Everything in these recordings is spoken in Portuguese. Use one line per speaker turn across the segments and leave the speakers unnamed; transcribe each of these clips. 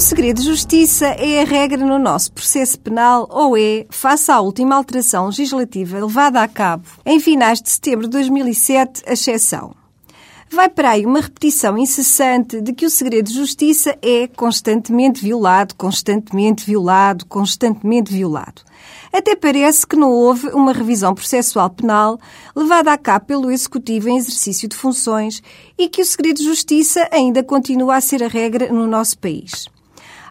segredo de justiça é a regra no nosso processo penal ou é, face à última alteração legislativa levada a cabo em finais de setembro de 2007, a exceção? Vai para aí uma repetição incessante de que o segredo de justiça é constantemente violado, constantemente violado, constantemente violado. Até parece que não houve uma revisão processual penal levada a cabo pelo Executivo em exercício de funções e que o segredo de justiça ainda continua a ser a regra no nosso país.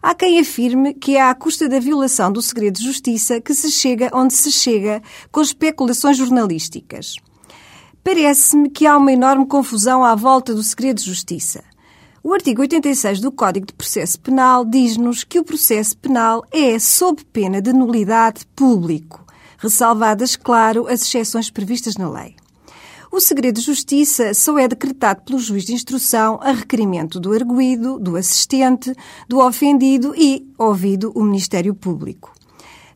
Há quem afirme que é à custa da violação do segredo de justiça que se chega onde se chega com especulações jornalísticas. Parece-me que há uma enorme confusão à volta do segredo de justiça. O artigo 86 do Código de Processo Penal diz-nos que o processo penal é sob pena de nulidade público, ressalvadas, claro, as exceções previstas na lei. O segredo de justiça só é decretado pelo juiz de instrução a requerimento do arguído, do assistente, do ofendido e, ouvido, o Ministério Público.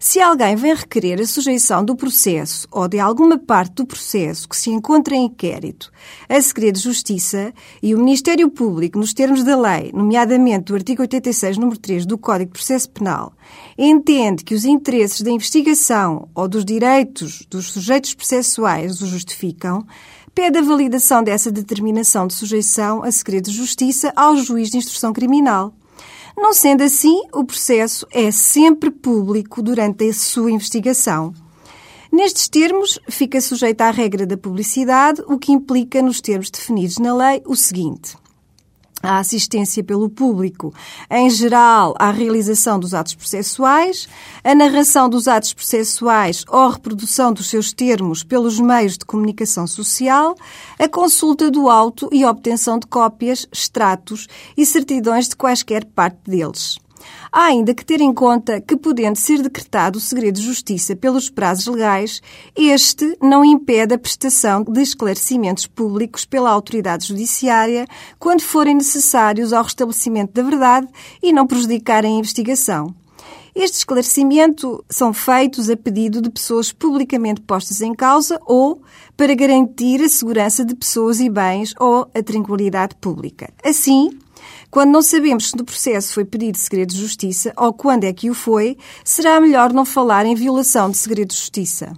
Se alguém vem requerer a sujeição do processo ou de alguma parte do processo que se encontra em inquérito a segredo de justiça e o Ministério Público, nos termos da lei, nomeadamente do artigo 86, número 3 do Código de Processo Penal, entende que os interesses da investigação ou dos direitos dos sujeitos processuais o justificam, pede a validação dessa determinação de sujeição a segredo de justiça ao juiz de instrução criminal. Não sendo assim, o processo é sempre público durante a sua investigação. Nestes termos, fica sujeito à regra da publicidade, o que implica, nos termos definidos na lei, o seguinte a assistência pelo público, em geral, à realização dos atos processuais, a narração dos atos processuais ou reprodução dos seus termos pelos meios de comunicação social, a consulta do auto e obtenção de cópias, extratos e certidões de quaisquer parte deles. Há ainda que ter em conta que, podendo ser decretado o segredo de justiça pelos prazos legais, este não impede a prestação de esclarecimentos públicos pela autoridade judiciária quando forem necessários ao restabelecimento da verdade e não prejudicarem a investigação. Este esclarecimento são feitos a pedido de pessoas publicamente postas em causa ou para garantir a segurança de pessoas e bens ou a tranquilidade pública. Assim, quando não sabemos se no processo foi pedido segredo de justiça ou quando é que o foi, será melhor não falar em violação de segredo de justiça.